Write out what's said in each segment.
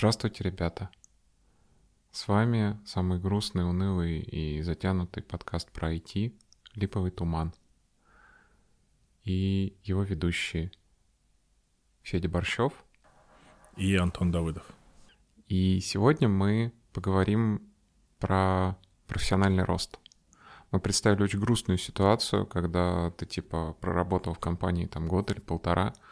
Здравствуйте, ребята. С вами самый грустный, унылый и затянутый подкаст про IT «Липовый туман». И его ведущие Федя Борщев и Антон Давыдов. И сегодня мы поговорим про профессиональный рост. Мы представили очень грустную ситуацию, когда ты типа проработал в компании там год или полтора —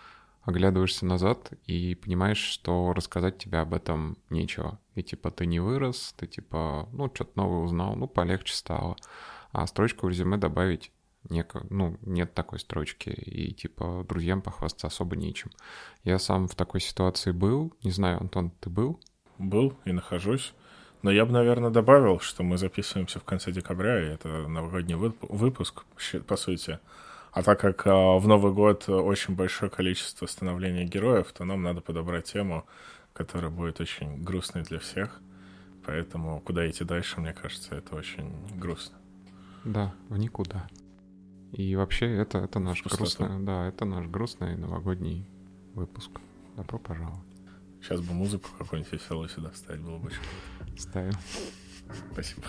оглядываешься назад и понимаешь, что рассказать тебе об этом нечего. И типа ты не вырос, ты типа, ну, что-то новое узнал, ну, полегче стало. А строчку в резюме добавить неко, ну, нет такой строчки, и, типа, друзьям похвастаться особо нечем. Я сам в такой ситуации был, не знаю, Антон, ты был? Был и нахожусь. Но я бы, наверное, добавил, что мы записываемся в конце декабря, и это новогодний выпуск, по сути. А так как а, в Новый год очень большое количество становления героев, то нам надо подобрать тему, которая будет очень грустной для всех. Поэтому куда идти дальше, мне кажется, это очень грустно. Да, в никуда. И вообще это, это наш грустный, да, это наш грустный новогодний выпуск. Добро пожаловать. Сейчас бы музыку какую-нибудь веселую сюда вставить, было бы очень круто. Ставим. Спасибо.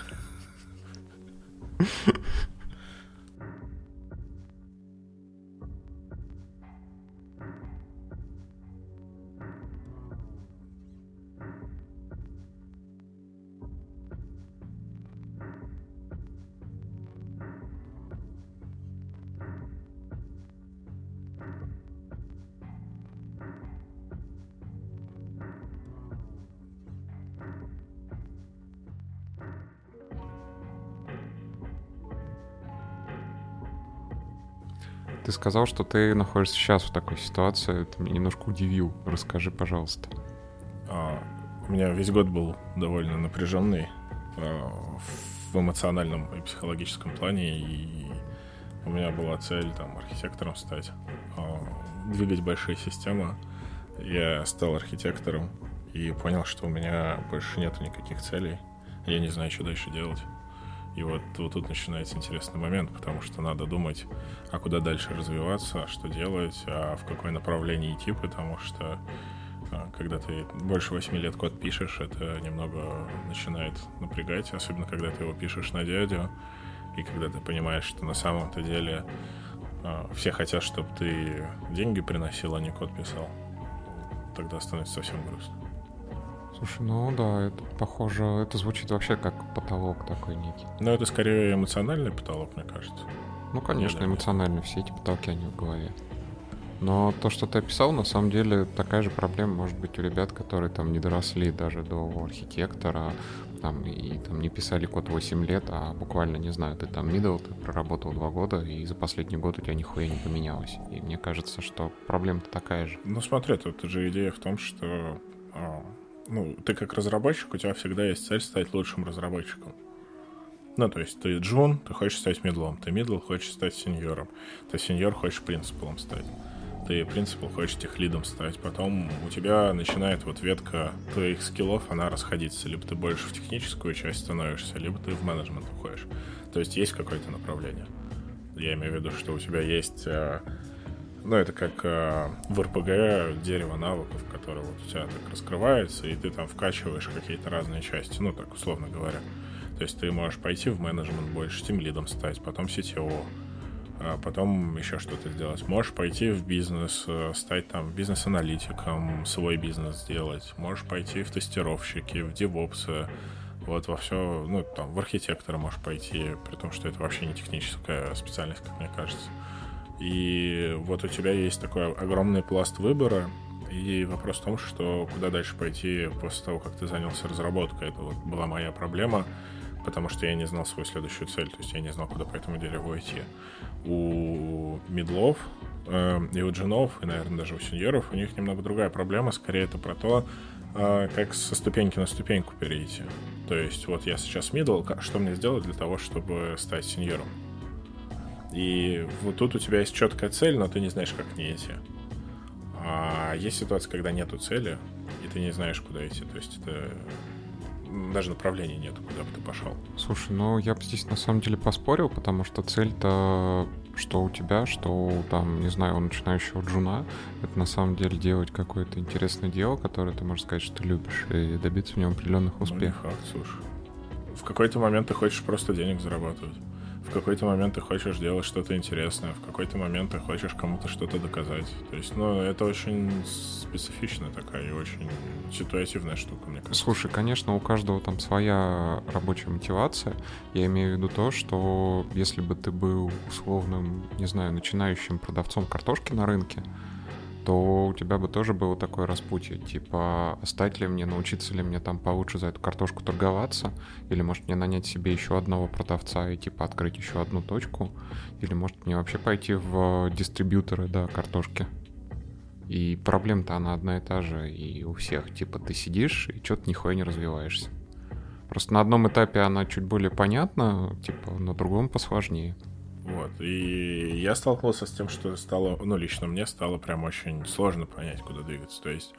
Ты сказал, что ты находишься сейчас в такой ситуации. Ты меня немножко удивил. Расскажи, пожалуйста. А, у меня весь год был довольно напряженный а, в эмоциональном и психологическом плане. И у меня была цель там архитектором стать, а, двигать большие системы. Я стал архитектором и понял, что у меня больше нет никаких целей. Я не знаю, что дальше делать. И вот, вот тут начинается интересный момент, потому что надо думать, а куда дальше развиваться, что делать, а в какое направление идти, потому что а, когда ты больше 8 лет код пишешь, это немного начинает напрягать, особенно когда ты его пишешь на дядю, и когда ты понимаешь, что на самом-то деле а, все хотят, чтобы ты деньги приносил, а не код писал, тогда становится совсем грустно. Слушай, ну да, это похоже, это звучит вообще как потолок такой некий. Ну, это скорее эмоциональный потолок, мне кажется. Ну, конечно, эмоциональный, все эти потолки, они в голове. Но то, что ты описал, на самом деле такая же проблема может быть у ребят, которые там не доросли даже до архитектора, там, и там не писали код 8 лет, а буквально, не знаю, ты там middle, ты проработал 2 года, и за последний год у тебя нихуя не поменялось. И мне кажется, что проблема-то такая же. Ну смотри, тут же идея в том, что а, ну, ты как разработчик, у тебя всегда есть цель стать лучшим разработчиком. Ну, то есть ты джун, ты хочешь стать мидлом, ты мидл хочешь стать сеньором, ты сеньор хочешь принципалом стать, ты принципал хочешь техлидом стать, потом у тебя начинает вот ветка твоих скиллов, она расходиться, либо ты больше в техническую часть становишься, либо ты в менеджмент уходишь. То есть есть какое-то направление. Я имею в виду, что у тебя есть э, ну, это как э, в РПГ дерево навыков, которое вот у тебя так раскрывается, и ты там вкачиваешь какие-то разные части, ну, так условно говоря. То есть ты можешь пойти в менеджмент больше, тем лидом стать, потом CTO, а потом еще что-то сделать. Можешь пойти в бизнес, э, стать там бизнес-аналитиком, свой бизнес сделать. Можешь пойти в тестировщики, в девопсы, вот во все, ну, там, в архитектора можешь пойти, при том, что это вообще не техническая специальность, как мне кажется. И вот у тебя есть такой огромный пласт выбора, и вопрос в том, что куда дальше пойти после того, как ты занялся разработкой. Это вот была моя проблема, потому что я не знал свою следующую цель, то есть я не знал, куда по этому дереву идти. У медлов э, и у джинов, и, наверное, даже у сеньоров, у них немного другая проблема. Скорее, это про то, э, как со ступеньки на ступеньку перейти. То есть вот я сейчас мидл, что мне сделать для того, чтобы стать сеньором? И вот тут у тебя есть четкая цель, но ты не знаешь, как к ней идти. А есть ситуация, когда нету цели, и ты не знаешь, куда идти. То есть это даже направления нету, куда бы ты пошел. Слушай, ну я бы здесь на самом деле поспорил, потому что цель-то что у тебя, что там, не знаю, у начинающего джуна, это на самом деле делать какое-то интересное дело, которое ты можешь сказать, что ты любишь, и добиться в нем определенных успехов. Ну, не факт, слушай. В какой-то момент ты хочешь просто денег зарабатывать. В какой-то момент ты хочешь делать что-то интересное, в какой-то момент ты хочешь кому-то что-то доказать. То есть, ну, это очень специфичная такая и очень ситуативная штука, мне кажется. Слушай, конечно, у каждого там своя рабочая мотивация. Я имею в виду то, что если бы ты был условным, не знаю, начинающим продавцом картошки на рынке, то у тебя бы тоже было такое распутье, типа, стать ли мне, научиться ли мне там получше за эту картошку торговаться, или может мне нанять себе еще одного продавца и типа открыть еще одну точку, или может мне вообще пойти в дистрибьюторы, да, картошки. И проблема-то она одна и та же, и у всех, типа, ты сидишь и что-то нихуя не развиваешься. Просто на одном этапе она чуть более понятна, типа, на другом посложнее. Вот. И я столкнулся с тем, что стало, ну, лично мне стало прям очень сложно понять, куда двигаться. То есть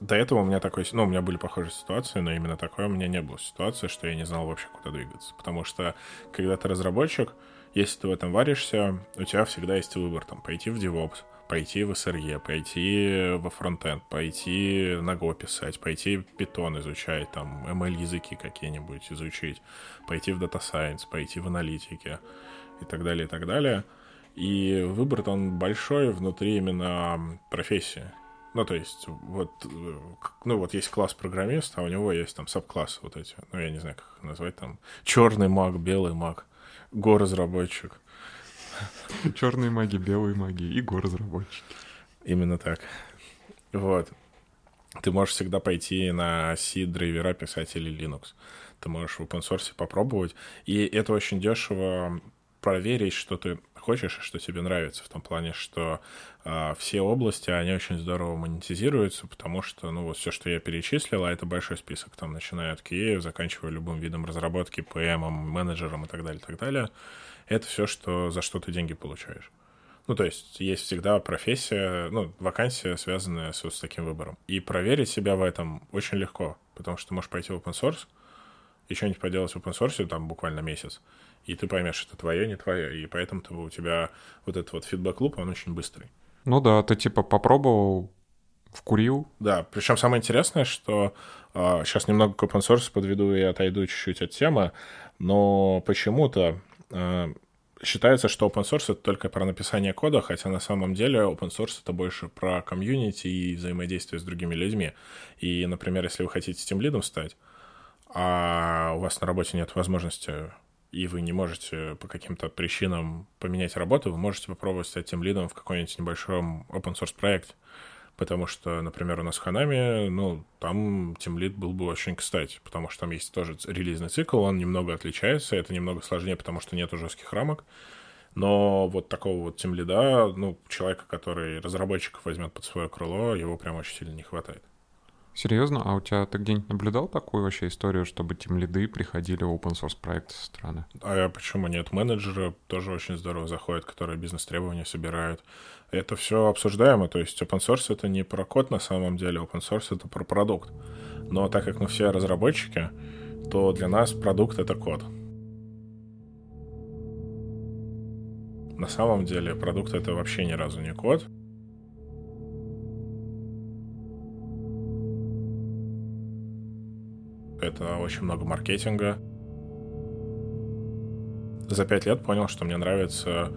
до этого у меня такой, ну, у меня были похожие ситуации, но именно такой у меня не было ситуации, что я не знал вообще, куда двигаться. Потому что, когда ты разработчик, если ты в этом варишься, у тебя всегда есть выбор, там, пойти в DevOps, пойти в SRE, пойти во фронтенд, пойти на Go писать, пойти Python изучать, там, ML языки какие-нибудь изучить, пойти в Data Science, пойти в аналитике и так далее, и так далее. И выбор он большой внутри именно профессии. Ну, то есть, вот, ну, вот есть класс программиста, а у него есть там саб-классы вот эти, ну, я не знаю, как их назвать, там, черный маг, белый маг, го-разработчик. Черные маги, белые маги и го-разработчики. Именно так. Вот. Ты можешь всегда пойти на C-драйвера писать или Linux. Ты можешь в open source попробовать. И это очень дешево проверить, что ты хочешь и что тебе нравится, в том плане, что э, все области, они очень здорово монетизируются, потому что, ну, вот все, что я перечислил, а это большой список, там, начиная от QA, заканчивая любым видом разработки, PM, менеджером и так далее, так далее, это все, что, за что ты деньги получаешь. Ну, то есть есть всегда профессия, ну, вакансия, связанная с, вот, с таким выбором. И проверить себя в этом очень легко, потому что ты можешь пойти в open source, и что-нибудь поделать в open source, там, буквально месяц, и ты поймешь, это твое, не твое, и поэтому у тебя вот этот вот фидбэк-луп, он очень быстрый. Ну да, ты типа попробовал, вкурил. Да, причем самое интересное, что э, сейчас немного к open source подведу и отойду чуть-чуть от темы, но почему-то э, считается, что open source это только про написание кода, хотя на самом деле open source это больше про комьюнити и взаимодействие с другими людьми. И, например, если вы хотите тем лидом стать, а у вас на работе нет возможности и вы не можете по каким-то причинам поменять работу, вы можете попробовать стать тем лидом в какой-нибудь небольшом open source проекте. Потому что, например, у нас в Ханаме, ну, там тем лид был бы очень кстати, потому что там есть тоже релизный цикл, он немного отличается, это немного сложнее, потому что нету жестких рамок. Но вот такого вот тем лида, ну, человека, который разработчиков возьмет под свое крыло, его прям очень сильно не хватает. Серьезно? А у тебя ты где-нибудь наблюдал такую вообще историю, чтобы тем лиды приходили в open source проекты со стороны? А почему нет? Менеджеры тоже очень здорово заходят, которые бизнес-требования собирают. Это все обсуждаемо, то есть open source это не про код на самом деле, open source это про продукт. Но так как мы все разработчики, то для нас продукт это код. На самом деле продукт это вообще ни разу не код. Это очень много маркетинга. За пять лет понял, что мне нравится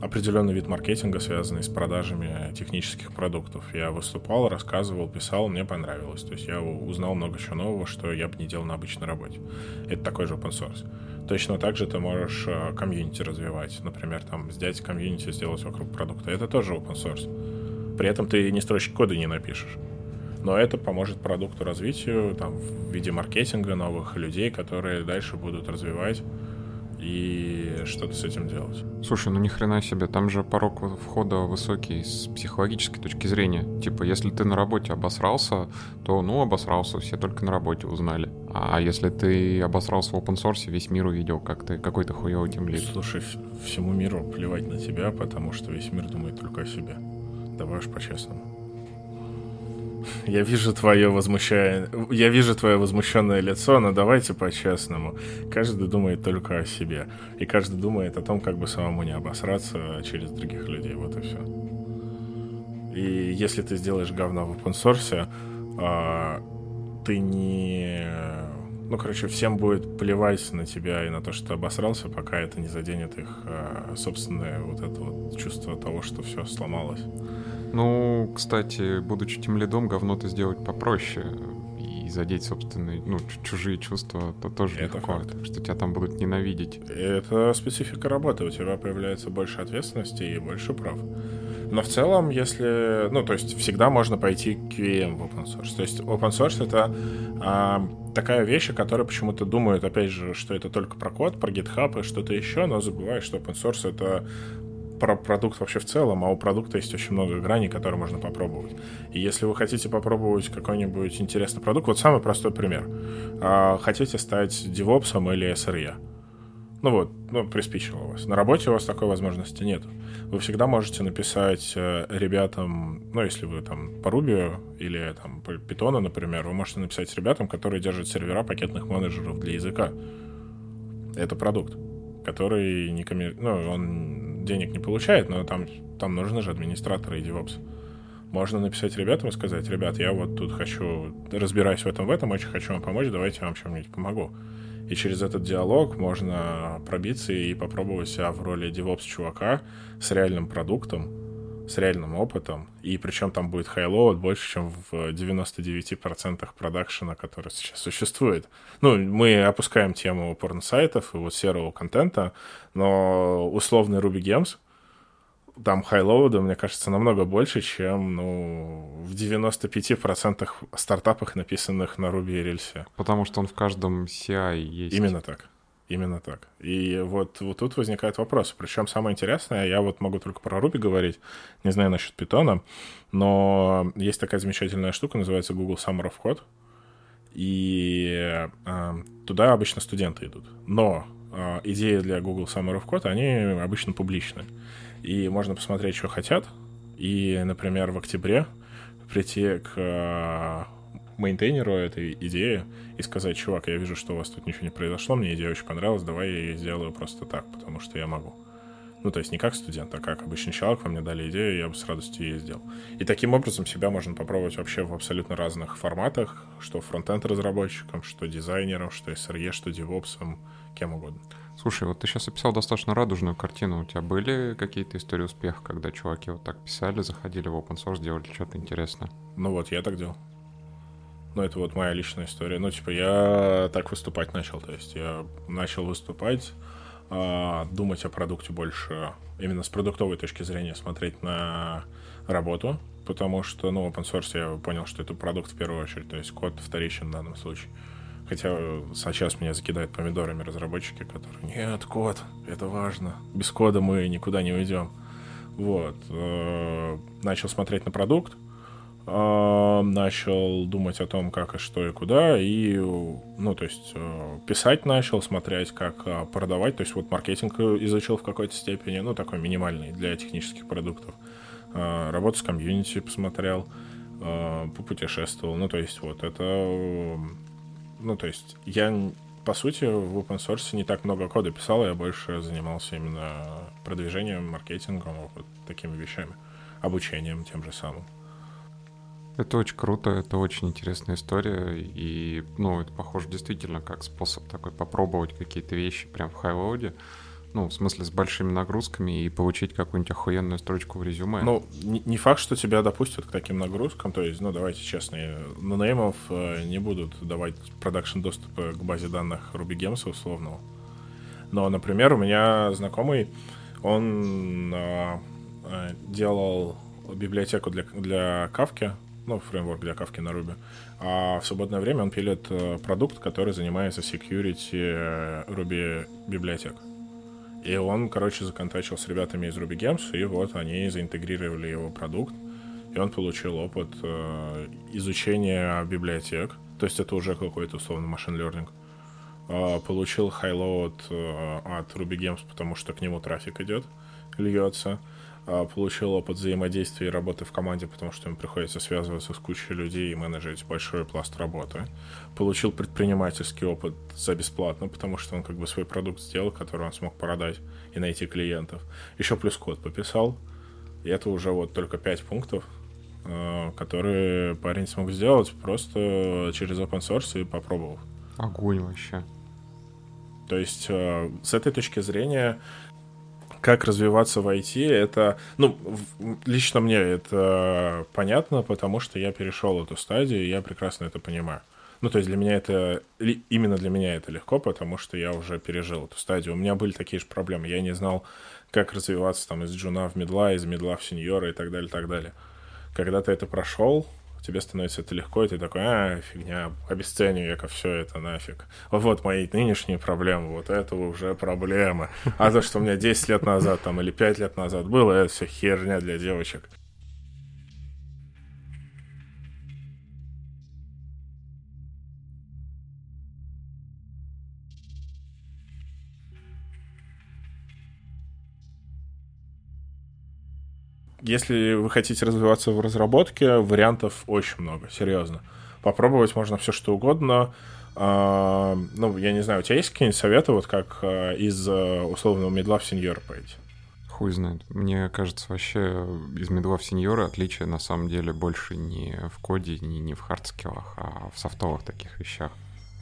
определенный вид маркетинга, связанный с продажами технических продуктов. Я выступал, рассказывал, писал, мне понравилось. То есть я узнал много чего нового, что я бы не делал на обычной работе. Это такой же open source. Точно так же ты можешь э, комьюнити развивать. Например, там, взять комьюнити, сделать вокруг продукта. Это тоже open source. При этом ты не строчки кода не напишешь но это поможет продукту развитию там, в виде маркетинга новых людей, которые дальше будут развивать и что-то с этим делать. Слушай, ну ни хрена себе, там же порог входа высокий с психологической точки зрения. Типа, если ты на работе обосрался, то ну обосрался, все только на работе узнали. А если ты обосрался в open source, весь мир увидел, как ты какой-то хуёвый тимлид. Слушай, всему миру плевать на тебя, потому что весь мир думает только о себе. Давай уж по-честному. Я вижу твое возмущение, я вижу твое возмущенное лицо, но давайте по-честному. Каждый думает только о себе. И каждый думает о том, как бы самому не обосраться через других людей. Вот и все. И если ты сделаешь говно в open source, а, ты не... Ну, короче, всем будет плевать на тебя и на то, что ты обосрался, пока это не заденет их а, собственное вот это вот чувство того, что все сломалось. Ну, кстати, будучи тем лидом, говно-то сделать попроще. И задеть собственные, ну, чужие чувства, то тоже это легко. Факт. Что тебя там будут ненавидеть. Это специфика работы. У тебя появляется больше ответственности и больше прав. Но в целом, если... Ну, то есть всегда можно пойти к QM в open source. То есть open source — это а, такая вещь, о которой почему-то думают, опять же, что это только про код, про GitHub и что-то еще, но забывают, что open source — это про продукт вообще в целом, а у продукта есть очень много граней, которые можно попробовать. И если вы хотите попробовать какой-нибудь интересный продукт, вот самый простой пример. А, хотите стать DevOps или SRE. Ну вот, ну, приспичило вас. На работе у вас такой возможности нет. Вы всегда можете написать э, ребятам, ну, если вы там по Ruby или там по Python, например, вы можете написать ребятам, которые держат сервера пакетных менеджеров для языка. Это продукт, который не коммер... ну, он денег не получает, но там, там нужны же администраторы и DevOps. Можно написать ребятам и сказать, ребят, я вот тут хочу, разбираюсь в этом, в этом, очень хочу вам помочь, давайте я вам чем-нибудь помогу. И через этот диалог можно пробиться и попробовать себя в роли DevOps-чувака с реальным продуктом, с реальным опытом, и причем там будет highload больше, чем в 99% продакшена, который сейчас существует. Ну, мы опускаем тему порно-сайтов и вот серого контента, но условный Ruby Games, там хайлоуда, мне кажется, намного больше, чем ну, в 95% стартапах, написанных на Ruby и Rails. Потому что он в каждом CI есть. Именно так. Именно так. И вот, вот тут возникает вопрос. Причем самое интересное, я вот могу только про Ruby говорить, не знаю насчет питона, но есть такая замечательная штука, называется Google Summer of Code, и э, туда обычно студенты идут. Но э, идеи для Google Summer of Code, они обычно публичны. И можно посмотреть, что хотят, и, например, в октябре прийти к мейнтейнеру этой идеи и сказать, чувак, я вижу, что у вас тут ничего не произошло, мне идея очень понравилась, давай я ее сделаю просто так, потому что я могу. Ну, то есть не как студент, а как обычный человек, вам мне дали идею, я бы с радостью ее сделал. И таким образом себя можно попробовать вообще в абсолютно разных форматах, что фронтенд разработчикам, что дизайнерам, что SRE, что девопсам, кем угодно. Слушай, вот ты сейчас описал достаточно радужную картину. У тебя были какие-то истории успеха, когда чуваки вот так писали, заходили в open source, делали что-то интересное? Ну вот, я так делал. Ну, это вот моя личная история. Ну, типа, я так выступать начал. То есть я начал выступать, а, думать о продукте больше, именно с продуктовой точки зрения, смотреть на работу, потому что, ну, open source я понял, что это продукт в первую очередь, то есть код вторичен в данном случае. Хотя сейчас меня закидают помидорами разработчики, которые, нет, код, это важно, без кода мы никуда не уйдем. Вот. Э, начал смотреть на продукт, начал думать о том, как и что и куда, и, ну, то есть, э, писать начал, смотреть, как а, продавать, то есть, вот маркетинг изучил в какой-то степени, ну, такой минимальный для технических продуктов. А, работу с комьюнити посмотрел, попутешествовал, ну, то есть, вот, это, ну, то есть, я, по сути, в open source не так много кода писал, я больше занимался именно продвижением, маркетингом, вот такими вещами, обучением тем же самым. Это очень круто, это очень интересная история, и, ну, это похоже действительно как способ такой попробовать какие-то вещи прям в хайлоуде, ну, в смысле, с большими нагрузками и получить какую-нибудь охуенную строчку в резюме. Ну, не, факт, что тебя допустят к таким нагрузкам, то есть, ну, давайте честно, нонеймов э, не будут давать продакшн доступа к базе данных Ruby Gems условного. Но, например, у меня знакомый, он э, э делал библиотеку для, для Kafka, ну, фреймворк для Kafka на Ruby. А в свободное время он пилит э, продукт, который занимается security э, Ruby библиотек. И он, короче, законтачил с ребятами из RubyGems, и вот они заинтегрировали его продукт, и он получил опыт э, изучения библиотек, то есть это уже какой-то условно machine learning. Э, получил highload от RubyGems, потому что к нему трафик идет, льется а, получил опыт взаимодействия и работы в команде, потому что им приходится связываться с кучей людей и менеджерить большой пласт работы. Получил предпринимательский опыт за бесплатно, потому что он как бы свой продукт сделал, который он смог продать и найти клиентов. Еще плюс код пописал, и это уже вот только пять пунктов, а, которые парень смог сделать просто через open source и попробовав. Огонь вообще. То есть а, с этой точки зрения как развиваться в IT, это, ну, лично мне это понятно, потому что я перешел эту стадию, и я прекрасно это понимаю. Ну, то есть для меня это, именно для меня это легко, потому что я уже пережил эту стадию. У меня были такие же проблемы. Я не знал, как развиваться там из джуна в медла, из медла в сеньора и так далее, так далее. Когда ты это прошел, тебе становится это легко, и ты такой, а, фигня, обесценю я-ка все это нафиг. Вот мои нынешние проблемы, вот это уже проблемы. А то, что у меня 10 лет назад там или 5 лет назад было, это все херня для девочек. Если вы хотите развиваться в разработке, вариантов очень много, серьезно. Попробовать можно все что угодно. А, ну, я не знаю, у тебя есть какие-нибудь советы, вот как а, из а, условного медла в сеньор пойти? Хуй знает. Мне кажется, вообще из медла в сеньора отличие на самом деле больше не в коде, не, не в хардскиллах, а в софтовых таких вещах.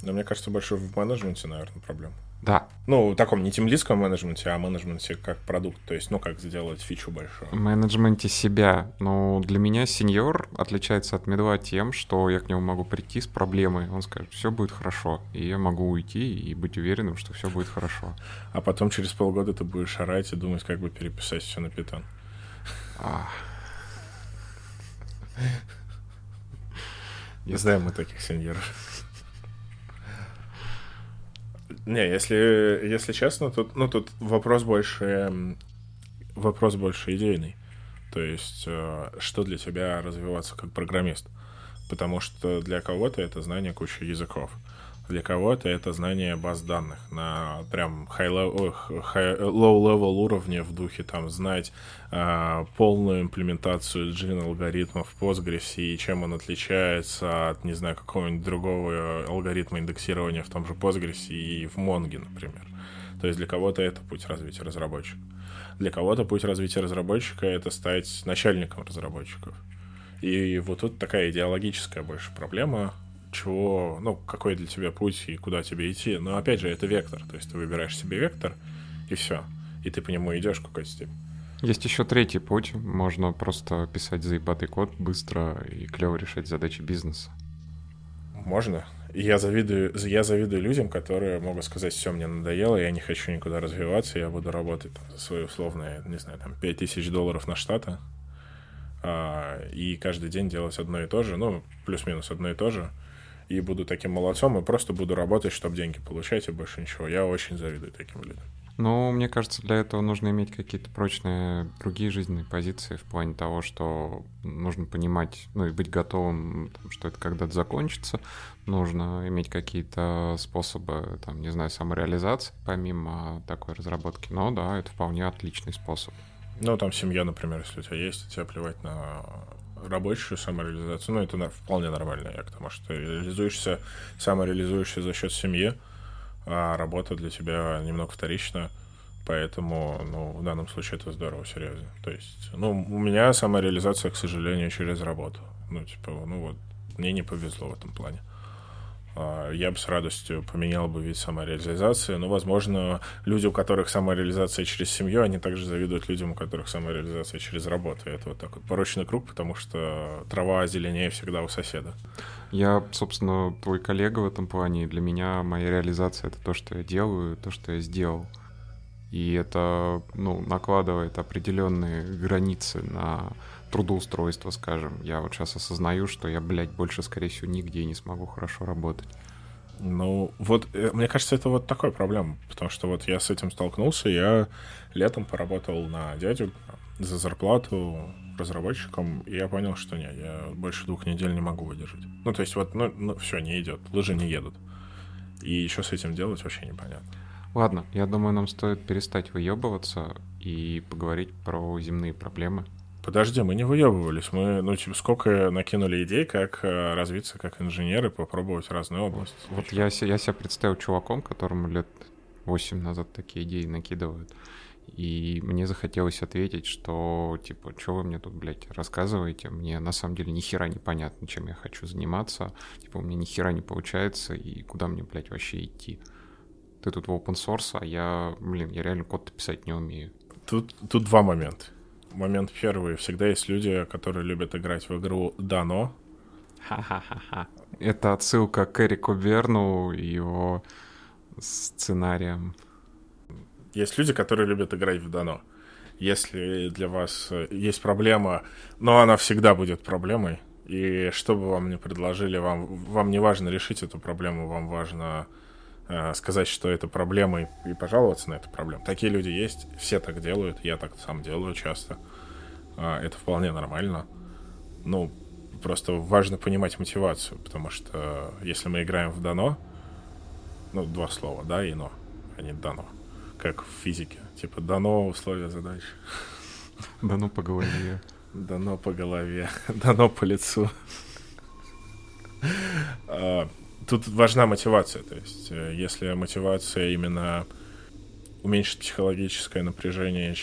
Но мне кажется, больше в менеджменте, наверное, проблема. Да. Ну, в таком не темлистском менеджменте, а менеджменте как продукт. То есть, ну, как сделать фичу большую. В менеджменте себя. Ну, для меня сеньор отличается от медла тем, что я к нему могу прийти с проблемой. Он скажет, все будет хорошо. И я могу уйти и быть уверенным, что все будет хорошо. А потом через полгода ты будешь орать и думать, как бы переписать все на питон. Не знаем мы таких сеньоров. Не, если, если честно, тут, ну, тут вопрос больше, вопрос больше идейный. То есть, э, что для тебя развиваться как программист? Потому что для кого-то это знание кучи языков. Для кого-то это знание баз данных на прям low-level уровне в духе там знать э, полную имплементацию джин алгоритмов в Postgres и чем он отличается от, не знаю, какого-нибудь другого алгоритма индексирования в том же Postgres и в Mongo, например. То есть для кого-то это путь развития разработчика. Для кого-то путь развития разработчика — это стать начальником разработчиков. И вот тут такая идеологическая больше проблема, чего, ну, какой для тебя путь и куда тебе идти. Но опять же, это вектор. То есть ты выбираешь себе вектор, и все. И ты по нему идешь в какой-то степени. Есть еще третий путь. Можно просто писать заебатый код быстро и клево решать задачи бизнеса. Можно. Я завидую, я завидую людям, которые могут сказать, все, мне надоело, я не хочу никуда развиваться, я буду работать там, за свои условные, не знаю, там, 5000 долларов на штата, а, и каждый день делать одно и то же, ну, плюс-минус одно и то же, и буду таким молодцом, и просто буду работать, чтобы деньги получать, и больше ничего. Я очень завидую таким людям. Ну, мне кажется, для этого нужно иметь какие-то прочные другие жизненные позиции в плане того, что нужно понимать, ну и быть готовым, что это когда-то закончится. Нужно иметь какие-то способы, там, не знаю, самореализации помимо такой разработки. Но да, это вполне отличный способ. Ну, там семья, например, если у тебя есть, тебе плевать на рабочую самореализацию, ну, это вполне нормально, я к тому, что реализуешься, самореализуешься за счет семьи, а работа для тебя немного вторична, поэтому, ну, в данном случае это здорово, серьезно. То есть, ну, у меня самореализация, к сожалению, через работу. Ну, типа, ну вот, мне не повезло в этом плане. А, я бы с радостью поменял бы вид самореализации, но, возможно, люди, у которых самореализация через семью, они также завидуют людям, у которых самореализация через работу. И это вот такой порочный круг, потому что трава зеленее всегда у соседа. Я, собственно, твой коллега в этом плане, и для меня моя реализация — это то, что я делаю, то, что я сделал. И это, ну, накладывает определенные границы на трудоустройства, скажем. Я вот сейчас осознаю, что я, блядь, больше, скорее всего, нигде не смогу хорошо работать. Ну, вот, э, мне кажется, это вот такая проблема, потому что вот я с этим столкнулся, я летом поработал на дядю за зарплату разработчиком, и я понял, что нет, я больше двух недель не могу выдержать. Ну, то есть вот, ну, ну все, не идет, лыжи не едут. И еще с этим делать вообще непонятно. Ладно, я думаю, нам стоит перестать выебываться и поговорить про земные проблемы. Подожди, мы не выебывались. Мы, ну, типа, сколько накинули идей, как э, развиться как инженер и попробовать разные области. Вот я, я себя представил чуваком, которому лет 8 назад такие идеи накидывают. И мне захотелось ответить, что, типа, что вы мне тут, блядь, рассказываете? Мне на самом деле ни хера не понятно, чем я хочу заниматься. Типа, у меня ни хера не получается, и куда мне, блядь, вообще идти? Ты тут в open source, а я, блин, я реально код писать не умею. Тут, тут два момента. Момент первый. Всегда есть люди, которые любят играть в игру Дано. Ха-ха-ха-ха. Это отсылка к Эрику Верну и его сценариям есть люди, которые любят играть в дано. Если для вас э, есть проблема, но она всегда будет проблемой, и что бы вам ни предложили, вам, вам не важно решить эту проблему, вам важно сказать, что это проблема, и, и пожаловаться на эту проблему. Такие люди есть, все так делают, я так сам делаю часто. Э, это вполне нормально. Ну, просто важно понимать мотивацию, потому что если мы играем в дано, ну, два слова, да, и но, а не дано как в физике. Типа дано условия задач. Дано по голове. Дано по голове. Дано по лицу. Тут важна мотивация. То есть, э, если мотивация именно уменьшить психологическое напряжение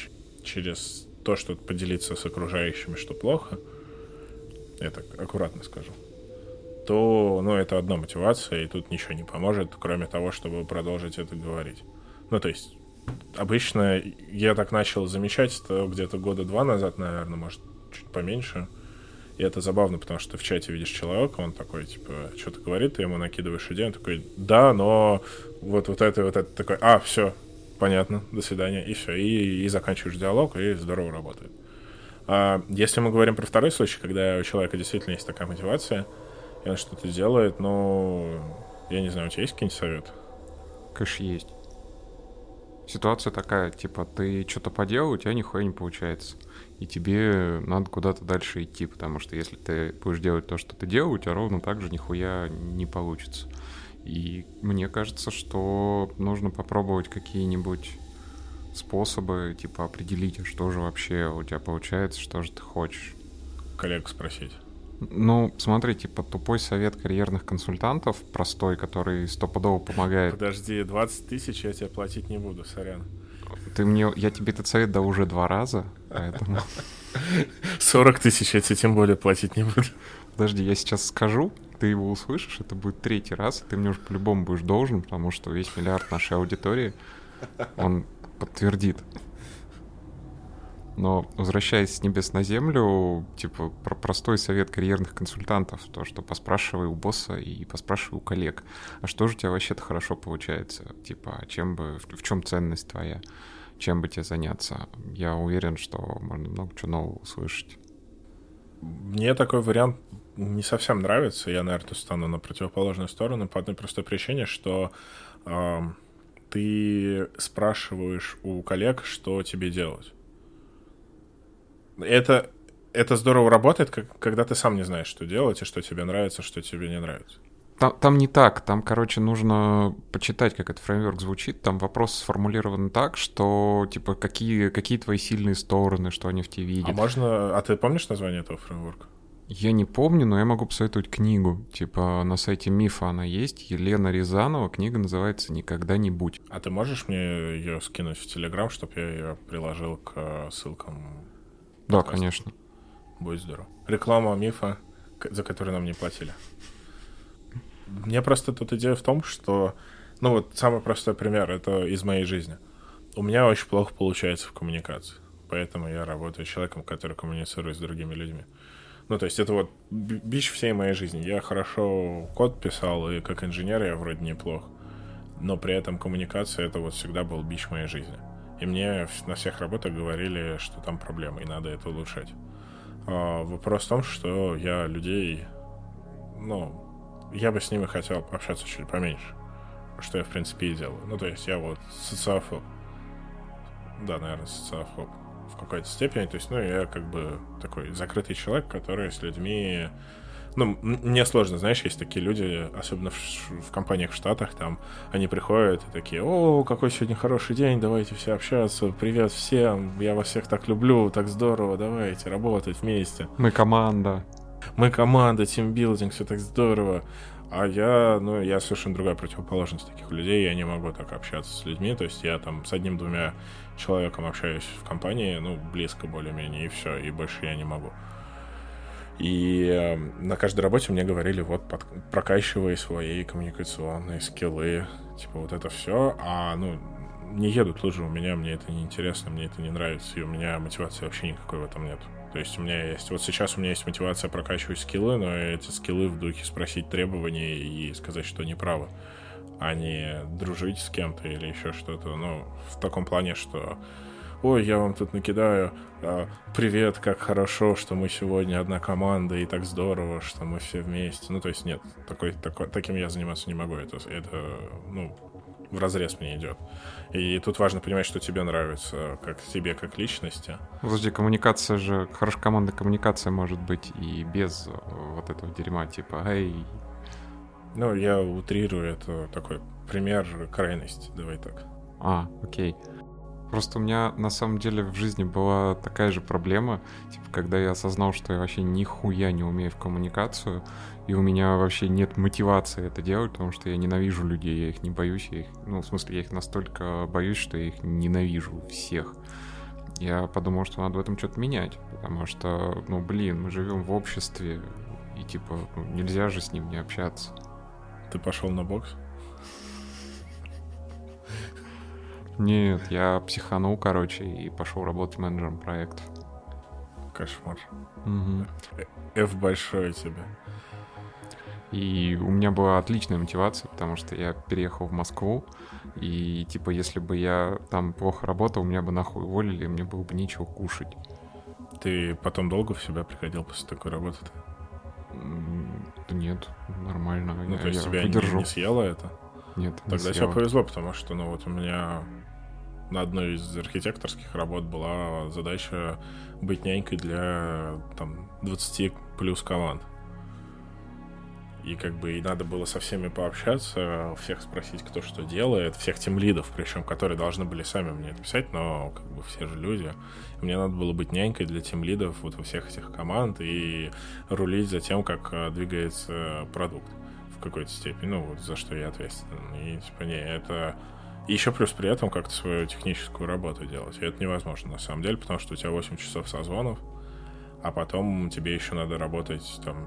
через то, что поделиться с окружающими, что плохо, я так аккуратно скажу, то, ну, это одна мотивация, и тут ничего не поможет, кроме того, чтобы продолжить это говорить. Ну, то есть, обычно я так начал замечать это где-то года два назад, наверное, может, чуть поменьше. И это забавно, потому что в чате видишь человека, он такой, типа, что-то говорит, ты ему накидываешь идею, он такой, да, но вот, вот это, вот это, такой, а, все, понятно, до свидания, и все, и, и заканчиваешь диалог, и здорово работает. А если мы говорим про второй случай, когда у человека действительно есть такая мотивация, и он что-то делает, ну, я не знаю, у тебя есть какие-нибудь советы? Конечно, есть. Ситуация такая, типа, ты что-то поделал, у тебя нихуя не получается. И тебе надо куда-то дальше идти, потому что если ты будешь делать то, что ты делал, у тебя ровно так же нихуя не получится. И мне кажется, что нужно попробовать какие-нибудь способы, типа, определить, а что же вообще у тебя получается, что же ты хочешь. Коллег спросить. Ну, смотри, типа тупой совет карьерных консультантов, простой, который стопудово помогает. Подожди, 20 тысяч я тебе платить не буду, сорян. Ты мне, я тебе этот совет дал уже два раза, поэтому... 40 тысяч я тебе тем более платить не буду. Подожди, я сейчас скажу, ты его услышишь, это будет третий раз, и ты мне уже по-любому будешь должен, потому что весь миллиард нашей аудитории, он подтвердит. Но возвращаясь с небес на землю, типа про простой совет карьерных консультантов, то, что поспрашивай у босса и поспрашивай у коллег, а что же у тебя вообще-то хорошо получается? Типа, а чем бы, в, чем ценность твоя? Чем бы тебе заняться? Я уверен, что можно много чего нового услышать. Мне такой вариант не совсем нравится. Я, наверное, стану на противоположную сторону по одной простой причине, что э, ты спрашиваешь у коллег, что тебе делать. Это, это здорово работает, как, когда ты сам не знаешь, что делать, и что тебе нравится, что тебе не нравится. Там, там не так. Там, короче, нужно почитать, как этот фреймворк звучит. Там вопрос сформулирован так, что, типа, какие, какие твои сильные стороны, что они в тебе видят. А можно... А ты помнишь название этого фреймворка? Я не помню, но я могу посоветовать книгу. Типа на сайте Мифа она есть. Елена Рязанова. Книга называется «Никогда не будь». А ты можешь мне ее скинуть в Телеграм, чтобы я ее приложил к ссылкам да, подкаст. конечно. Будет здорово. Реклама мифа, за которую нам не платили. Мне просто тут идея в том, что... Ну вот самый простой пример, это из моей жизни. У меня очень плохо получается в коммуникации. Поэтому я работаю человеком, который коммуницирует с другими людьми. Ну, то есть это вот бич всей моей жизни. Я хорошо код писал, и как инженер я вроде неплох. Но при этом коммуникация — это вот всегда был бич моей жизни. И мне на всех работах говорили, что там проблемы, и надо это улучшать. А вопрос в том, что я людей, ну, я бы с ними хотел общаться чуть поменьше. Что я, в принципе, и делаю. Ну, то есть я вот социофоб. Да, наверное, социофоб в какой-то степени. То есть, ну, я как бы такой закрытый человек, который с людьми ну, мне сложно, знаешь, есть такие люди, особенно в, в компаниях в Штатах, там, они приходят и такие, о, какой сегодня хороший день, давайте все общаться, привет всем, я вас всех так люблю, так здорово, давайте работать вместе. Мы команда. Мы команда, тимбилдинг, все так здорово. А я, ну, я совершенно другая противоположность таких людей, я не могу так общаться с людьми, то есть я там с одним-двумя человеком общаюсь в компании, ну, близко более-менее, и все, и больше я не могу. И э, на каждой работе мне говорили, вот, под, прокачивай свои коммуникационные скиллы, типа вот это все, а, ну, не едут лыжи у меня, мне это не интересно, мне это не нравится, и у меня мотивации вообще никакой в этом нет. То есть у меня есть, вот сейчас у меня есть мотивация прокачивать скиллы, но эти скиллы в духе спросить требования и сказать, что не правы, а не дружить с кем-то или еще что-то. Ну, в таком плане, что ой, я вам тут накидаю, а, привет, как хорошо, что мы сегодня одна команда, и так здорово, что мы все вместе. Ну, то есть нет, такой, такой, таким я заниматься не могу, это, это ну, в разрез мне идет. И тут важно понимать, что тебе нравится, как тебе, как личности. Подожди, коммуникация же, хорошая команда коммуникация может быть и без вот этого дерьма, типа, эй. Ну, я утрирую, это такой пример крайности, давай так. А, окей. Просто у меня на самом деле в жизни была такая же проблема, типа, когда я осознал, что я вообще нихуя не умею в коммуникацию, и у меня вообще нет мотивации это делать, потому что я ненавижу людей, я их не боюсь, я их, ну, в смысле, я их настолько боюсь, что я их ненавижу всех. Я подумал, что надо в этом что-то менять, потому что, ну, блин, мы живем в обществе, и типа, ну, нельзя же с ним не общаться. Ты пошел на бокс? Нет, я психанул, короче, и пошел работать менеджером проекта. Кошмар. Угу. F большое тебе. И у меня была отличная мотивация, потому что я переехал в Москву, и типа если бы я там плохо работал, меня бы нахуй уволили, и мне было бы нечего кушать. Ты потом долго в себя приходил после такой работы? -то? Нет, нормально. Ну, я, то есть тебя выдержу. не, не съело это? Нет, Тогда тебе повезло, потому что, ну, вот у меня на одной из архитекторских работ была задача быть нянькой для там 20 плюс команд. И как бы и надо было со всеми пообщаться, всех спросить, кто что делает, всех тем лидов, причем которые должны были сами мне это писать, но как бы все же люди. Мне надо было быть нянькой для тем лидов вот у всех этих команд и рулить за тем, как э, двигается продукт в какой-то степени, ну вот за что я ответственен. И типа не, это и еще плюс при этом как-то свою техническую работу делать. И это невозможно на самом деле, потому что у тебя 8 часов созвонов, а потом тебе еще надо работать там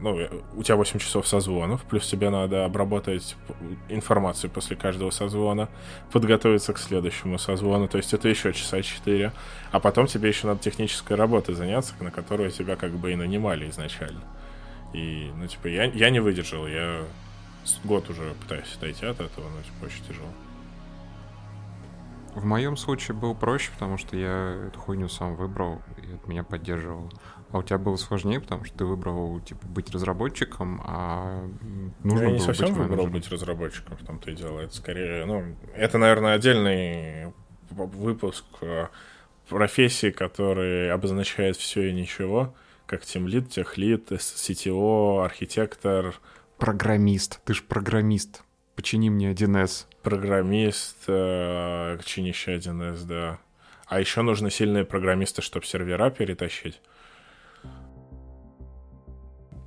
ну, э, у тебя 8 часов созвонов, плюс тебе надо обработать информацию после каждого созвона, подготовиться к следующему созвону, то есть это еще часа 4, а потом тебе еще надо технической работой заняться, на которую тебя как бы и нанимали изначально. И, ну, типа, я, я не выдержал, я год уже пытаюсь отойти от этого, но, типа, очень тяжело. В моем случае было проще, потому что я эту хуйню сам выбрал, и от меня поддерживал. А у тебя было сложнее, потому что ты выбрал, типа, быть разработчиком, а нужно Я не совсем быть выбрал быть разработчиком, в том-то и дело. Это скорее, ну, это, наверное, отдельный выпуск э, профессии, который обозначает все и ничего, как тимлид, техлид, CTO, архитектор. Программист. Ты ж программист. Почини мне 1С. Программист, э, чинящий 1С, да. А еще нужны сильные программисты, чтобы сервера перетащить.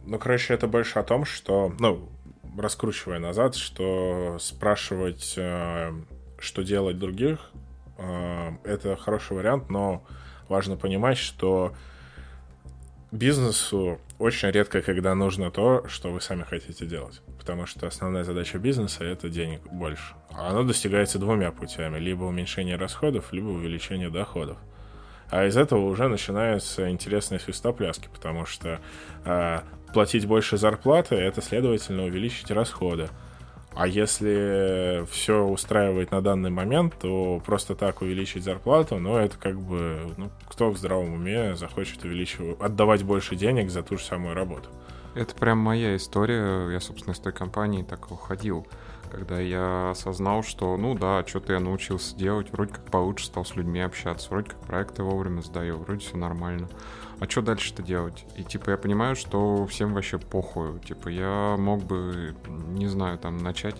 Ну, короче, это больше о том, что, ну, раскручивая назад, что спрашивать, э, что делать других, э, это хороший вариант, но важно понимать, что бизнесу очень редко, когда нужно то, что вы сами хотите делать. Потому что основная задача бизнеса — это денег больше. А оно достигается двумя путями. Либо уменьшение расходов, либо увеличение доходов. А из этого уже начинаются интересные свистопляски, потому что э, платить больше зарплаты — это, следовательно, увеличить расходы. А если все устраивает на данный момент, то просто так увеличить зарплату, ну, это как бы, ну, кто в здравом уме захочет увеличивать, отдавать больше денег за ту же самую работу. Это прям моя история. Я, собственно, из той компании так уходил. Когда я осознал, что, ну да, что-то я научился делать, вроде как получше стал с людьми общаться, вроде как проекты вовремя сдаю, вроде все нормально. А что дальше-то делать? И типа я понимаю, что всем вообще похуй. Типа я мог бы, не знаю, там начать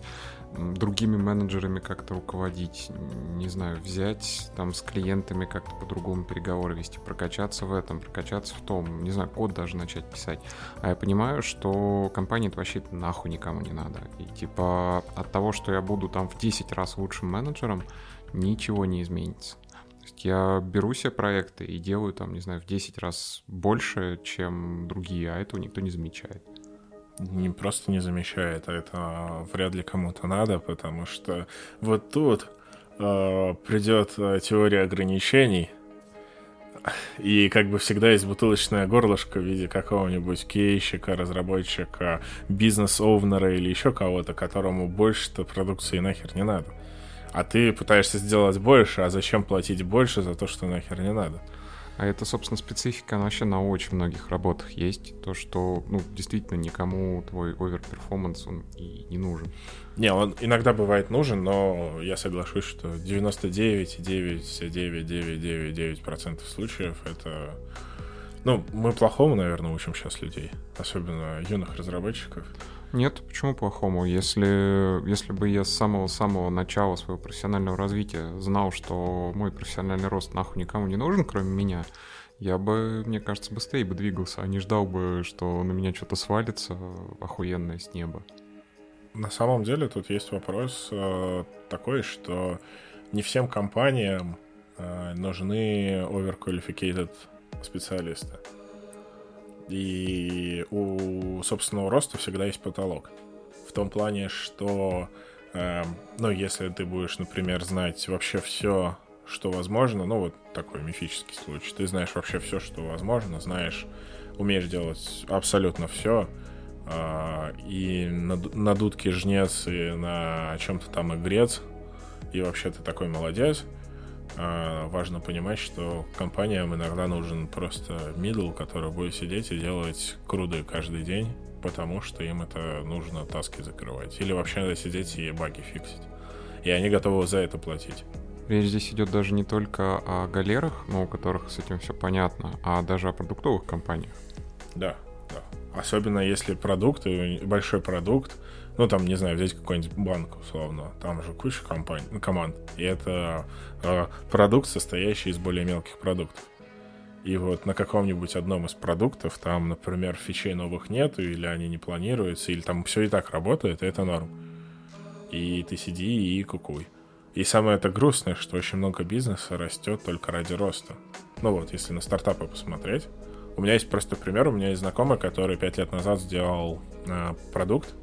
другими менеджерами как-то руководить, не знаю, взять там с клиентами как-то по-другому переговоры вести, прокачаться в этом, прокачаться в том, не знаю, код даже начать писать. А я понимаю, что компания это вообще нахуй никому не надо. И типа от того, что я буду там в 10 раз лучшим менеджером, ничего не изменится. Я беру себе проекты и делаю там, не знаю, в 10 раз больше, чем другие, а этого никто не замечает не просто не замечает, а это вряд ли кому-то надо, потому что вот тут э, придет э, теория ограничений, и как бы всегда есть бутылочное горлышко в виде какого-нибудь QA щика, разработчика, business owner а или еще кого-то, которому больше-то продукции нахер не надо. А ты пытаешься сделать больше, а зачем платить больше за то, что нахер не надо? А это, собственно, специфика вообще на очень многих работах есть. То, что, ну, действительно, никому твой overperformance, он и не нужен. Не, он иногда бывает нужен, но я соглашусь, что 99,99999% случаев это... Ну, мы плохому, наверное, учим сейчас людей, особенно юных разработчиков. Нет, почему плохому? Если, если бы я с самого-самого начала своего профессионального развития знал, что мой профессиональный рост нахуй никому не нужен, кроме меня, я бы, мне кажется, быстрее бы двигался, а не ждал бы, что на меня что-то свалится охуенное с неба. На самом деле тут есть вопрос э, такой, что не всем компаниям э, нужны overqualified специалисты. И у собственного роста всегда есть потолок. В том плане, что, э, ну, если ты будешь, например, знать вообще все, что возможно, ну, вот такой мифический случай, ты знаешь вообще все, что возможно, знаешь, умеешь делать абсолютно все, э, и на, на дудке жнец, и на чем-то там игрец, и вообще ты такой молодец — а, важно понимать, что компаниям иногда нужен просто middle, который будет сидеть и делать круды каждый день, потому что им это нужно таски закрывать. Или вообще надо сидеть и баги фиксить. И они готовы за это платить. Речь здесь идет даже не только о галерах, ну, у которых с этим все понятно, а даже о продуктовых компаниях. Да, да. Особенно если продукт, большой продукт, ну, там, не знаю, взять какой-нибудь банк, условно, там же куча компаний, ну, команд, и это э, продукт, состоящий из более мелких продуктов. И вот на каком-нибудь одном из продуктов там, например, фичей новых нету, или они не планируются, или там все и так работает, и это норм. И ты сиди и кукуй. И самое это грустное, что очень много бизнеса растет только ради роста. Ну вот, если на стартапы посмотреть. У меня есть просто пример. У меня есть знакомый, который пять лет назад сделал э, продукт,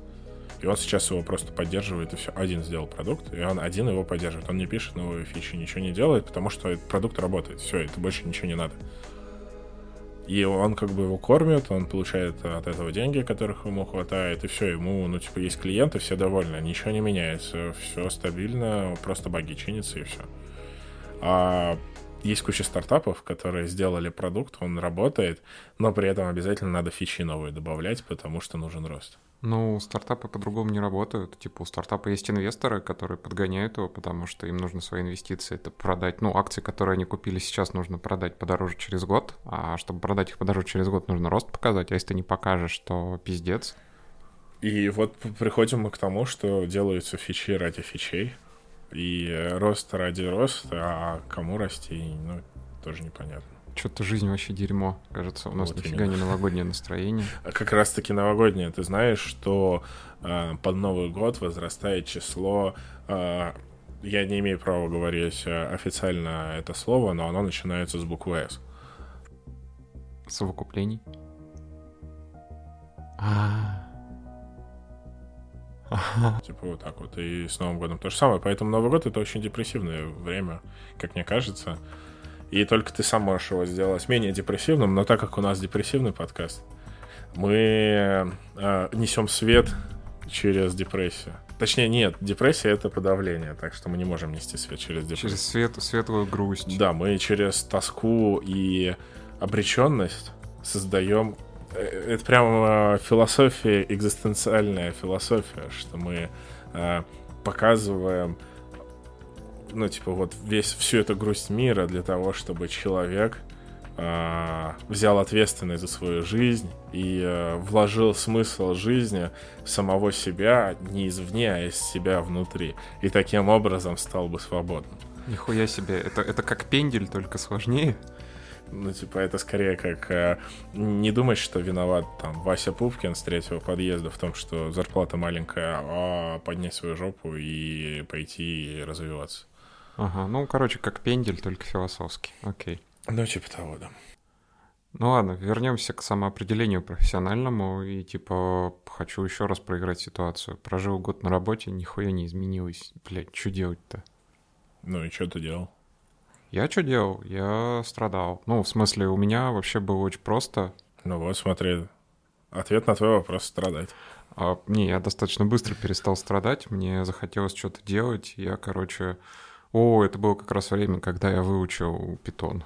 и он сейчас его просто поддерживает, и все. Один сделал продукт, и он один его поддерживает. Он не пишет новые фичи, ничего не делает, потому что этот продукт работает. Все, это больше ничего не надо. И он как бы его кормит, он получает от этого деньги, которых ему хватает, и все, ему, ну, типа, есть клиенты, все довольны, ничего не меняется, все стабильно, просто баги чинятся и все. А есть куча стартапов, которые сделали продукт, он работает, но при этом обязательно надо фичи новые добавлять, потому что нужен рост. Ну, стартапы по-другому не работают. Типа у стартапа есть инвесторы, которые подгоняют его, потому что им нужны свои инвестиции. Это продать, ну, акции, которые они купили сейчас, нужно продать подороже через год. А чтобы продать их подороже через год, нужно рост показать. А если ты не покажешь, то пиздец. И вот приходим мы к тому, что делаются фичи ради фичей. И рост ради роста, а кому расти, ну, тоже непонятно. Что-то жизнь вообще дерьмо. Кажется, у нас вот нифига именно. не новогоднее настроение. А как раз-таки новогоднее. Ты знаешь, что э, под Новый год возрастает число... Э, я не имею права говорить официально это слово, но оно начинается с буквы «С». Совокуплений? А. Типа вот так вот. И с Новым годом то же самое. Поэтому Новый год это очень депрессивное время, как мне кажется. И только ты сам можешь его сделать менее депрессивным, но так как у нас депрессивный подкаст, мы э, несем свет через депрессию. Точнее, нет, депрессия это подавление, так что мы не можем нести свет через депрессию. Через свет, светлую грусть. Да, мы через тоску и обреченность создаем Э, это прям философия, экзистенциальная философия, что мы показываем ну, типа, вот весь, всю эту грусть мира для того, чтобы человек э, взял ответственность за свою жизнь и э, вложил смысл жизни в самого себя не извне, а из себя внутри. И таким образом стал бы свободным. Нихуя себе, это, это как пендель, только сложнее. Ну, типа, это скорее как э, не думать, что виноват там Вася Пупкин с третьего подъезда в том, что зарплата маленькая, а поднять свою жопу и пойти развиваться. Ага, ну, короче, как пендель, только философский. Окей. Ну, типа того, да. Ну ладно, вернемся к самоопределению профессиональному и типа хочу еще раз проиграть ситуацию. Прожил год на работе, нихуя не изменилось. Блять, что делать-то? Ну и что ты делал? Я что делал? Я страдал. Ну, в смысле, у меня вообще было очень просто. Ну вот, смотри, ответ на твой вопрос — страдать. А, не, я достаточно быстро перестал страдать, мне захотелось что-то делать. Я, короче, о, это было как раз время, когда я выучил питон.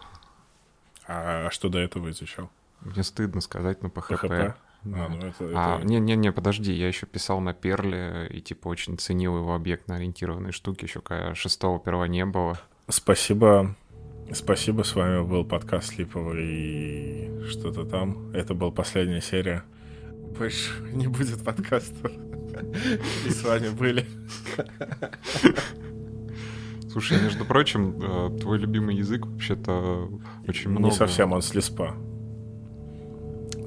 А что до этого изучал? Мне стыдно сказать на PHP. PHP? А, ну это, а, не, не, не, подожди, я еще писал на Перле и типа очень ценил его объектно-ориентированные штуки, еще когда шестого перва не было. Спасибо, спасибо, с вами был подкаст Липовый и что-то там. Это была последняя серия. Больше не будет подкаста. И с вами были. Слушай, между прочим, э, твой любимый язык вообще-то очень много... Не совсем, он с лиспа.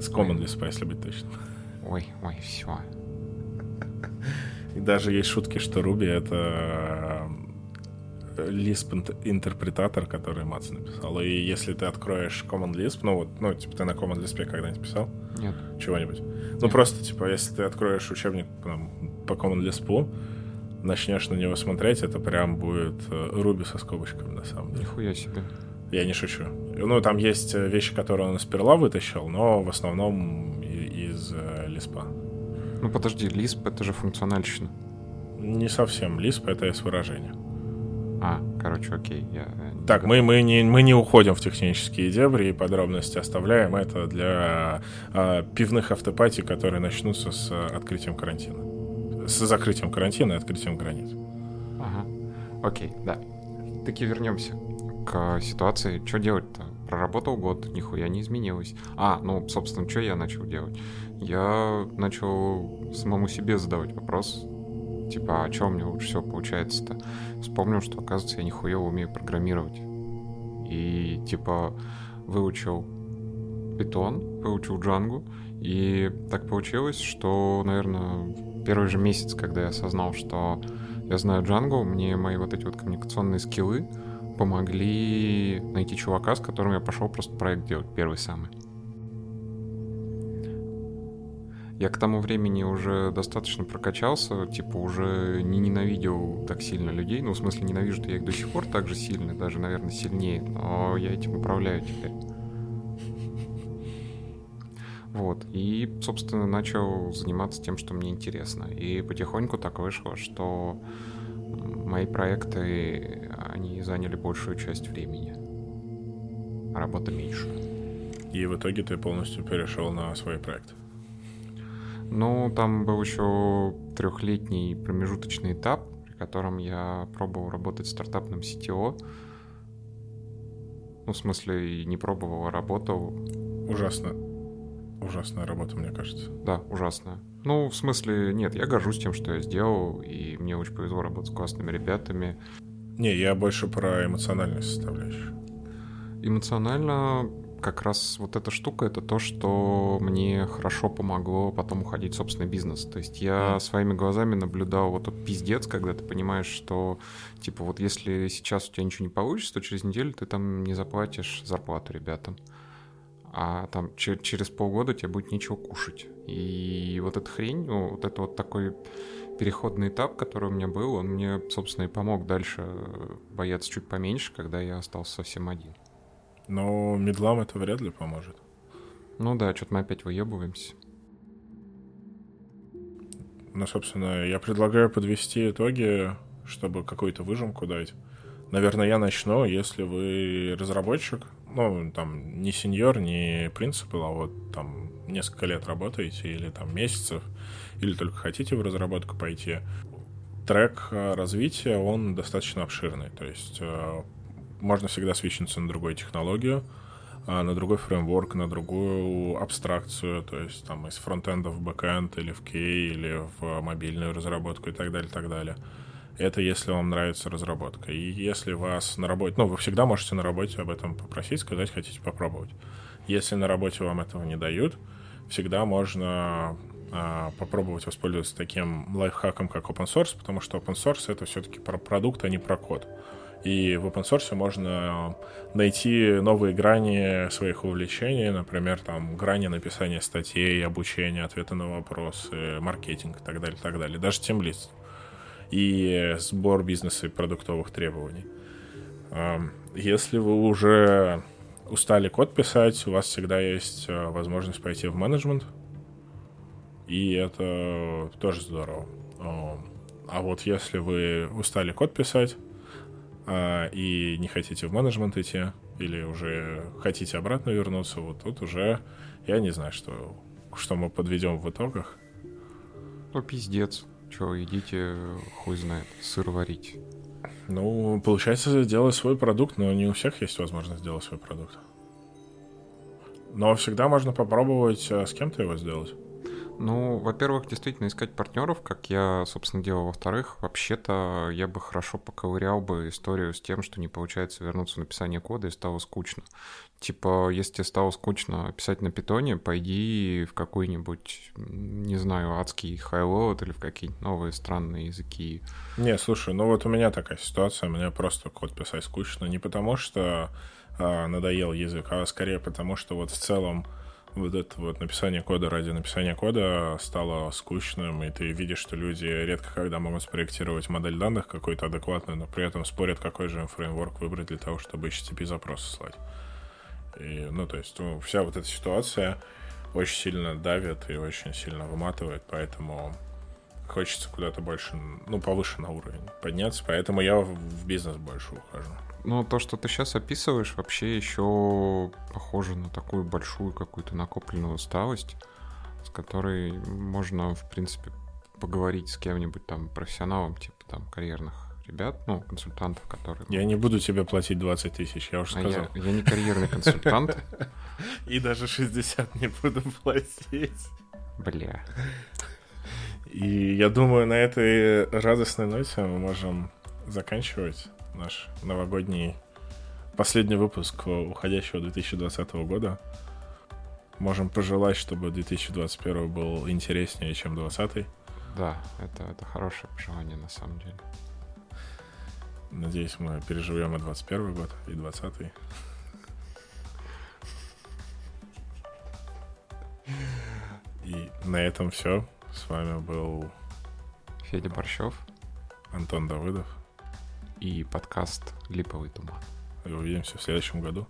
С Common Lisp, если быть точным. Ой, ой, все. И даже есть шутки, что Руби — это Lisp э, который Мац написал. И если ты откроешь Common Lisp, ну вот, ну, типа, ты на Common Lisp когда-нибудь писал? Нет. Чего-нибудь? Ну, просто, типа, если ты откроешь учебник там, по Common Lisp, начнешь на него смотреть, это прям будет э, Руби со скобочками, на самом деле. Нихуя себе. Я не шучу. Ну, там есть э, вещи, которые он из перла вытащил, но в основном из э, Лиспа. Ну, подожди, Лисп — это же функциональщина. Не совсем. Лисп — это с выражения. А, короче, окей. Я... Так, мы, мы, не, мы не уходим в технические дебри и подробности оставляем. Это для а, пивных автопатий, которые начнутся с открытием карантина с закрытием карантина и открытием границ. Ага. Окей, да. Таки вернемся к ситуации. Что делать-то? Проработал год, нихуя не изменилось. А, ну, собственно, что я начал делать? Я начал самому себе задавать вопрос, типа, а что у меня лучше всего получается-то? Вспомнил, что, оказывается, я нихуя умею программировать. И, типа, выучил Python, выучил Django, и так получилось, что, наверное, первый же месяц, когда я осознал, что я знаю Django, мне мои вот эти вот коммуникационные скиллы помогли найти чувака, с которым я пошел просто проект делать, первый самый. Я к тому времени уже достаточно прокачался, типа уже не ненавидел так сильно людей, ну, в смысле, ненавижу я их до сих пор так же сильно, даже, наверное, сильнее, но я этим управляю теперь. Вот. И, собственно, начал заниматься тем, что мне интересно. И потихоньку так вышло, что мои проекты, они заняли большую часть времени, а работа меньше. И в итоге ты полностью перешел на свой проект? Ну, там был еще трехлетний промежуточный этап, при котором я пробовал работать стартапным CTO. Ну, в смысле, не пробовал, а работал. Ужасно Ужасная работа, мне кажется. Да, ужасная. Ну, в смысле, нет, я горжусь тем, что я сделал, и мне очень повезло работать с классными ребятами. Не, я больше про эмоциональную составляющую. Эмоционально как раз вот эта штука это то, что мне хорошо помогло потом уходить в собственный бизнес. То есть я mm. своими глазами наблюдал вот тот пиздец, когда ты понимаешь, что типа вот если сейчас у тебя ничего не получится, то через неделю ты там не заплатишь зарплату ребятам а там через полгода тебе будет нечего кушать. И вот эта хрень, ну, вот это вот такой переходный этап, который у меня был, он мне, собственно, и помог дальше бояться чуть поменьше, когда я остался совсем один. Но медлам это вряд ли поможет. Ну да, что-то мы опять выебываемся. Ну, собственно, я предлагаю подвести итоги, чтобы какую-то выжимку дать. Наверное, я начну, если вы разработчик, ну, там, не сеньор, не принципал, а вот там несколько лет работаете или там месяцев, или только хотите в разработку пойти, трек э, развития, он достаточно обширный. То есть э, можно всегда свитчиться на другую технологию, а, на другой фреймворк, на другую абстракцию, то есть там из фронтенда в бэкенд или в QA, или в мобильную разработку и так далее, так далее. Это если вам нравится разработка. И если вас на работе... Ну, вы всегда можете на работе об этом попросить, сказать, хотите попробовать. Если на работе вам этого не дают, всегда можно а, попробовать воспользоваться таким лайфхаком, как open source, потому что open source — это все-таки про продукт, а не про код. И в open source можно найти новые грани своих увлечений, например, там грани написания статей, обучения, ответы на вопросы, маркетинг и так далее, так далее. Даже темлист и сбор бизнеса и продуктовых требований. Если вы уже устали код писать, у вас всегда есть э, возможность пойти в менеджмент, и это тоже здорово. А вот если вы устали код писать, а, и не хотите в менеджмент идти, или уже хотите обратно вернуться, вот тут уже я не знаю, что, что мы подведем в итогах. Ну, пиздец. Че, идите, хуй знает, сыр варить. Ну, получается, делать свой продукт, но не у всех есть возможность сделать свой продукт. Но всегда можно попробовать а, с кем-то его сделать. Ну, во-первых, действительно искать партнеров, как я, собственно, делал. Во-вторых, вообще-то я бы хорошо поковырял бы историю с тем, что не получается вернуться в написание кода и стало скучно. Типа, если тебе стало скучно писать на питоне, пойди в какой-нибудь, не знаю, адский highload или в какие-нибудь новые странные языки. Не, слушай, ну вот у меня такая ситуация, мне просто код писать скучно. Не потому что а, надоел язык, а скорее потому что вот в целом вот это вот написание кода ради написания кода стало скучным, и ты видишь, что люди редко когда могут спроектировать модель данных какой-то адекватную, но при этом спорят, какой же им фреймворк выбрать для того, чтобы HTTP запросы слать. И, ну, то есть, ну, вся вот эта ситуация очень сильно давит и очень сильно выматывает, поэтому хочется куда-то больше, ну, повыше на уровень подняться, поэтому я в бизнес больше ухожу. Ну, то, что ты сейчас описываешь, вообще еще похоже на такую большую какую-то накопленную усталость, с которой можно, в принципе, поговорить с кем-нибудь там профессионалом, типа там карьерных ребят, ну, консультантов, которые... Я не буду тебе платить 20 тысяч, я уже сказал. А я, я не карьерный консультант. И даже 60 не буду платить. Бля. И я думаю, на этой радостной ноте мы можем заканчивать наш новогодний последний выпуск уходящего 2020 года. Можем пожелать, чтобы 2021 был интереснее, чем 2020. Да, это, это хорошее пожелание на самом деле. Надеюсь, мы переживем и 21 год, и 20 И на этом все. С вами был Федя Борщев, Антон Давыдов и подкаст «Липовый туман». И увидимся в следующем году.